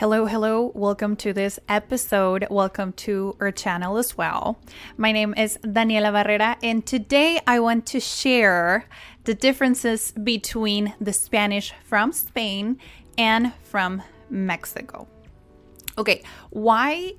Hello, hello. Welcome to this episode. Welcome to our channel as well. My name is Daniela Barrera, and today I want to share the differences between the Spanish from Spain and from Mexico. Okay, why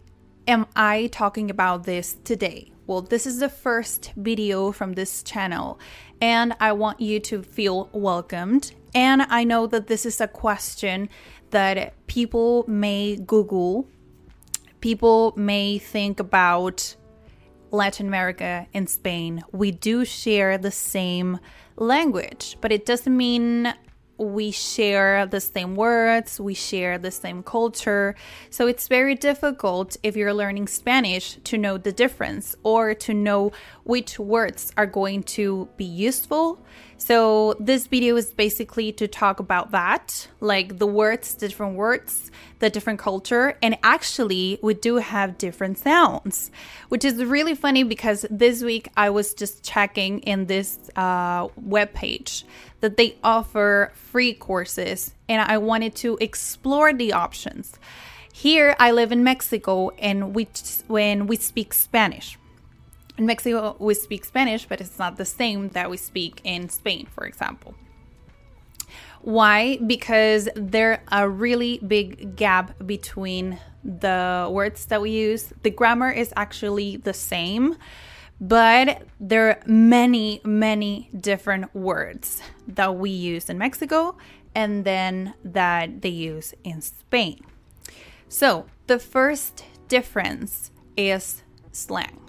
am I talking about this today? Well, this is the first video from this channel, and I want you to feel welcomed. And I know that this is a question that people may Google, people may think about Latin America and Spain. We do share the same language, but it doesn't mean we share the same words, we share the same culture. So it's very difficult if you're learning Spanish to know the difference or to know which words are going to be useful. So this video is basically to talk about that, like the words, different words, the different culture, and actually we do have different sounds, which is really funny because this week I was just checking in this uh, web page that they offer free courses, and I wanted to explore the options. Here I live in Mexico, and we when we speak Spanish. In Mexico, we speak Spanish, but it's not the same that we speak in Spain, for example. Why? Because there a really big gap between the words that we use. The grammar is actually the same, but there are many, many different words that we use in Mexico and then that they use in Spain. So, the first difference is slang,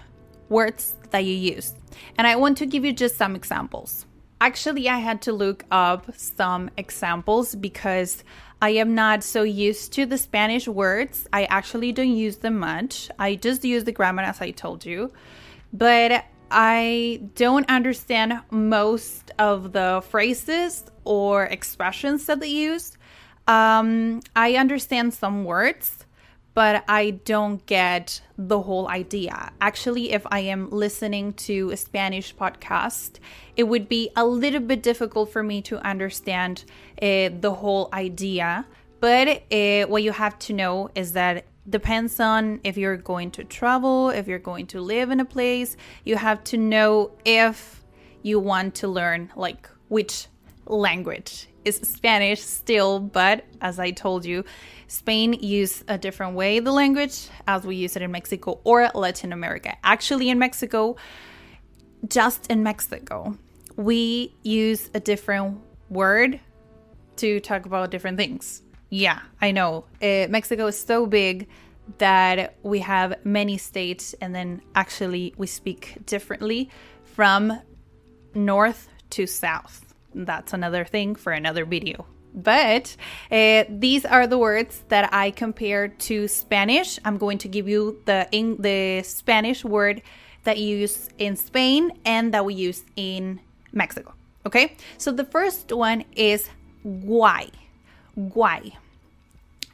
words that you use. And I want to give you just some examples. Actually, I had to look up some examples because I am not so used to the Spanish words. I actually don't use them much. I just use the grammar as I told you but I don't understand most of the phrases or expressions that they use. Um, I understand some words, but I don't get the whole idea. Actually, if I am listening to a Spanish podcast, it would be a little bit difficult for me to understand uh, the whole idea. But uh, what you have to know is that depends on if you're going to travel, if you're going to live in a place. You have to know if you want to learn like which language is Spanish still, but as I told you, Spain use a different way the language as we use it in Mexico or Latin America. Actually in Mexico, just in Mexico, we use a different word to talk about different things. Yeah, I know. Uh, Mexico is so big that we have many states, and then actually we speak differently from north to south. That's another thing for another video. But uh, these are the words that I compared to Spanish. I'm going to give you the in, the Spanish word that you use in Spain and that we use in Mexico. Okay, so the first one is guay. Guay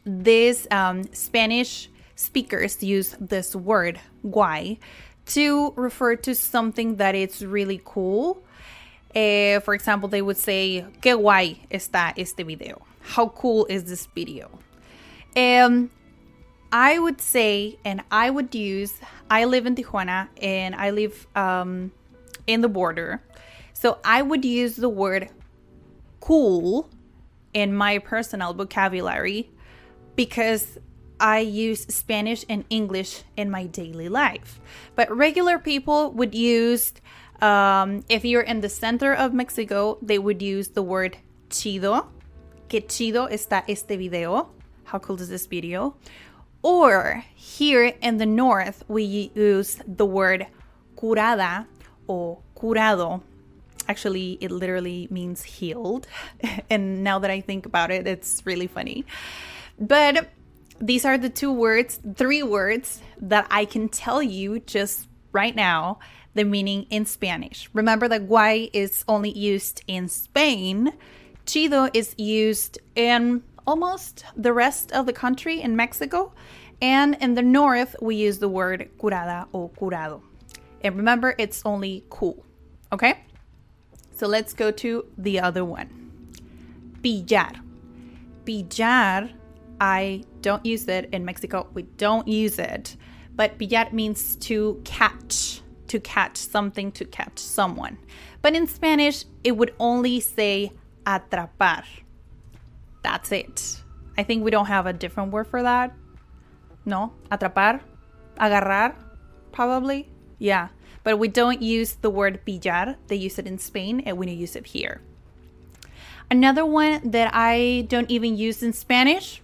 these um, Spanish speakers use this word guay to refer to something that is really cool. Uh, for example, they would say, "Qué guay está este video." How cool is this video? Um, I would say, and I would use. I live in Tijuana, and I live um, in the border, so I would use the word "cool" in my personal vocabulary because I use Spanish and English in my daily life. But regular people would use, um, if you're in the center of Mexico, they would use the word chido. Que chido está este video. How cool is this video? Or here in the north, we use the word curada or curado. Actually, it literally means healed. and now that I think about it, it's really funny. But these are the two words, three words that I can tell you just right now the meaning in Spanish. Remember that guay is only used in Spain. Chido is used in almost the rest of the country in Mexico. And in the north, we use the word curada or curado. And remember, it's only cool. Okay? So let's go to the other one. Pillar. Pillar, I don't use it in Mexico. We don't use it. But pillar means to catch, to catch something, to catch someone. But in Spanish, it would only say atrapar. That's it. I think we don't have a different word for that. No, atrapar, agarrar, probably. Yeah, but we don't use the word pillar. They use it in Spain and we don't use it here. Another one that I don't even use in Spanish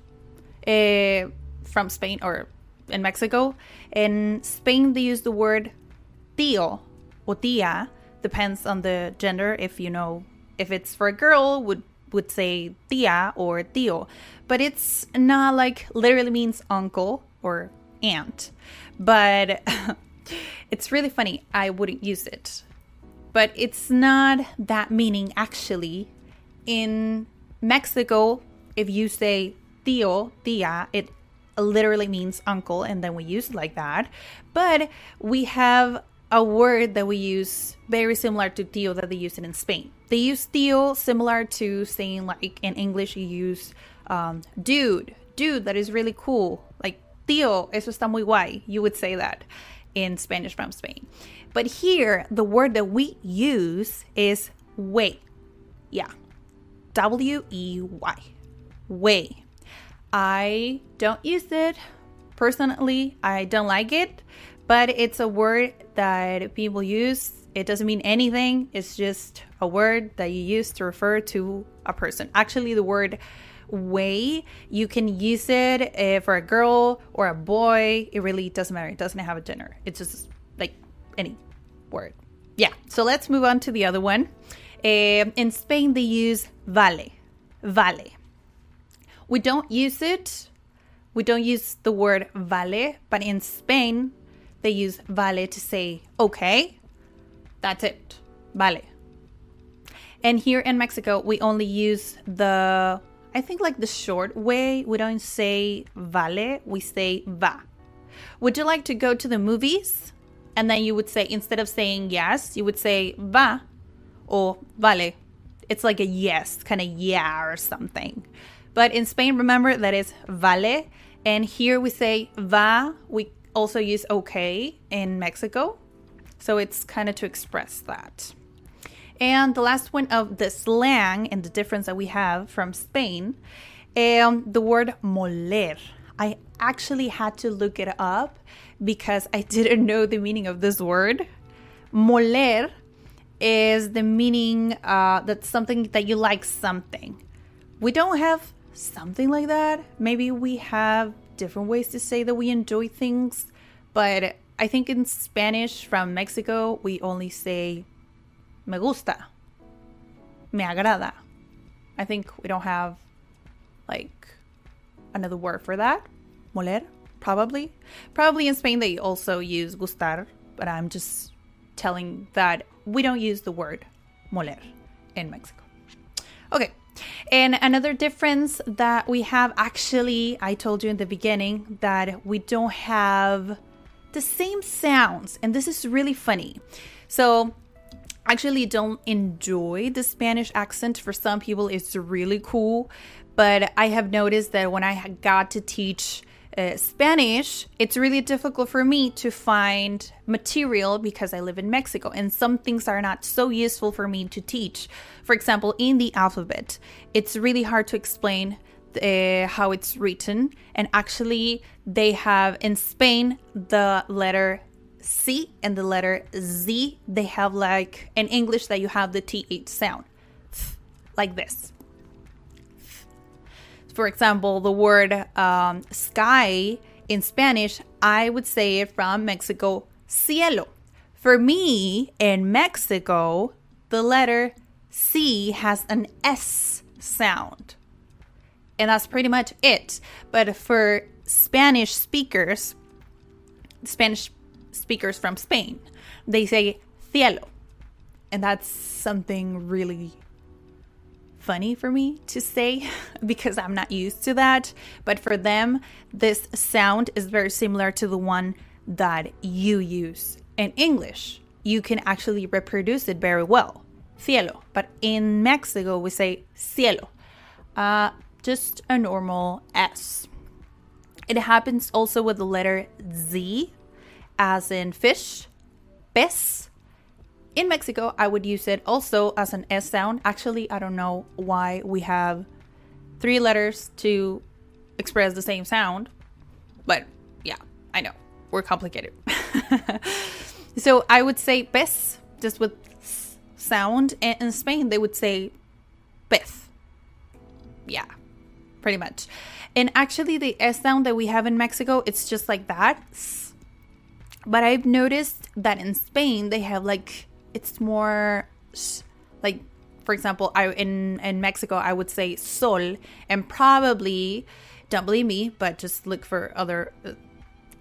uh, from Spain or in Mexico. In Spain, they use the word tío or tía, depends on the gender. If you know, if it's for a girl, would would say tía or tío, but it's not like literally means uncle or aunt. But it's really funny. I wouldn't use it. But it's not that meaning actually. In Mexico, if you say tío, tía, it literally means uncle, and then we use it like that. But we have a word that we use very similar to tío that they use it in Spain. They use tío similar to saying, like in English, you use um, dude, dude, that is really cool. Like tío, eso está muy guay. You would say that in Spanish from Spain. But here, the word that we use is wey. Yeah. W E Y. Wey. I don't use it personally. I don't like it, but it's a word that people use. It doesn't mean anything. It's just a word that you use to refer to a person. Actually, the word wey you can use it uh, for a girl or a boy. It really doesn't matter. It doesn't have a gender. It's just like any word. Yeah so let's move on to the other one. Uh, in spain they use vale. Vale. We don't use it. We don't use the word vale but in spain they use vale to say okay that's it vale and here in mexico we only use the I think like the short way, we don't say vale, we say va. Would you like to go to the movies? And then you would say, instead of saying yes, you would say va or vale. It's like a yes, kind of yeah or something. But in Spain, remember that is vale. And here we say va. We also use okay in Mexico. So it's kind of to express that. And the last one of the slang and the difference that we have from Spain, um, the word moler. I actually had to look it up because I didn't know the meaning of this word. Moler is the meaning uh, that's something that you like something. We don't have something like that. Maybe we have different ways to say that we enjoy things, but I think in Spanish from Mexico, we only say me gusta, me agrada. I think we don't have like another word for that. Moler, probably. Probably in Spain they also use gustar, but I'm just telling that we don't use the word moler in Mexico. Okay. And another difference that we have actually, I told you in the beginning that we don't have the same sounds. And this is really funny. So actually don't enjoy the Spanish accent. For some people, it's really cool. But I have noticed that when I got to teach uh, Spanish, it's really difficult for me to find material because I live in Mexico and some things are not so useful for me to teach. For example, in the alphabet, it's really hard to explain uh, how it's written. And actually, they have in Spain the letter C and the letter Z, they have like in English that you have the TH sound, like this. For example, the word um, sky in Spanish, I would say it from Mexico, cielo. For me, in Mexico, the letter C has an S sound. And that's pretty much it. But for Spanish speakers, Spanish speakers from Spain, they say cielo. And that's something really funny for me to say because I'm not used to that. But for them, this sound is very similar to the one that you use in English. You can actually reproduce it very well. Cielo. But in Mexico, we say cielo. Uh, just a normal S. It happens also with the letter Z, as in fish, pez, in Mexico, I would use it also as an S sound. Actually, I don't know why we have three letters to express the same sound, but yeah, I know we're complicated. so I would say pez just with s sound, and in Spain they would say pez. Yeah, pretty much. And actually, the S sound that we have in Mexico, it's just like that. But I've noticed that in Spain they have like it's more like for example i in in mexico i would say sol and probably don't believe me but just look for other uh,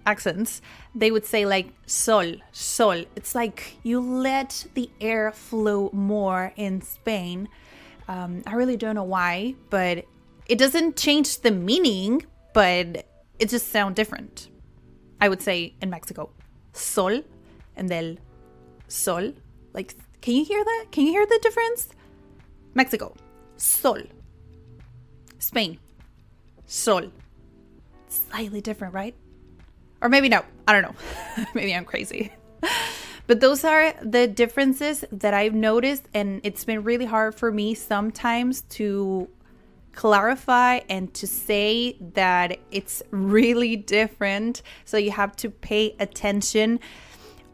accents they would say like sol sol. It's like you let the air flow more in spain. Um, i really don't know why but it doesn't change the meaning but it just sounds different. I would say in mexico sol and del sol like, can you hear that? Can you hear the difference? Mexico, sol. Spain, sol. Slightly different, right? Or maybe no. I don't know. maybe I'm crazy. but those are the differences that I've noticed, and it's been really hard for me sometimes to clarify and to say that it's really different. So you have to pay attention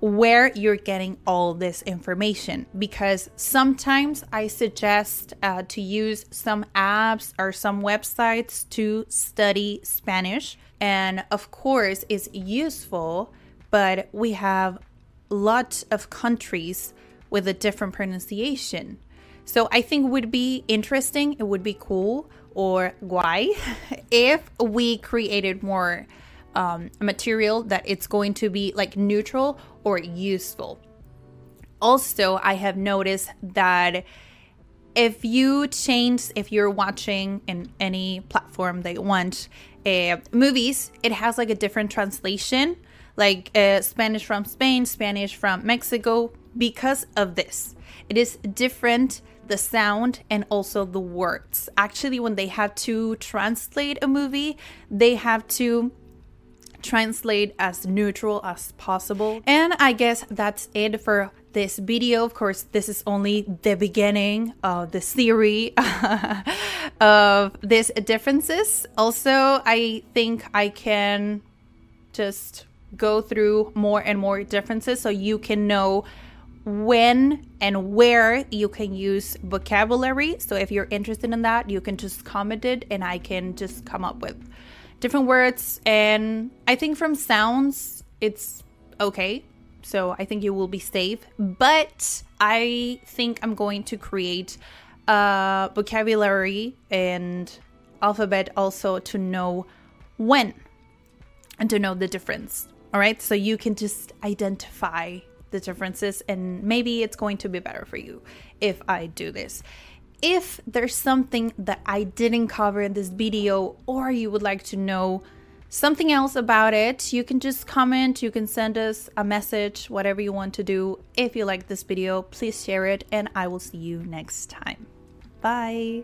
where you're getting all this information because sometimes I suggest uh, to use some apps or some websites to study Spanish. And of course, it's useful, but we have lots of countries with a different pronunciation. So I think would be interesting, it would be cool or guay if we created more um, material that it's going to be like neutral or useful. Also, I have noticed that if you change, if you're watching in any platform you want uh, movies, it has like a different translation, like uh, Spanish from Spain, Spanish from Mexico, because of this. It is different the sound and also the words. Actually, when they have to translate a movie, they have to translate as neutral as possible. And I guess that's it for this video. Of course, this is only the beginning of the theory of these differences. Also, I think I can just go through more and more differences so you can know when and where you can use vocabulary. So if you're interested in that, you can just comment it and I can just come up with different words. And I think from sounds, it's okay. So I think you will be safe. But I think I'm going to create a vocabulary and alphabet also to know when and to know the difference. All right. So you can just identify the differences and maybe it's going to be better for you if I do this if there's something that I didn't cover in this video or you would like to know something else about it, you can just comment, you can send us a message, whatever you want to do. If you like this video, please share it, and I will see you next time. Bye.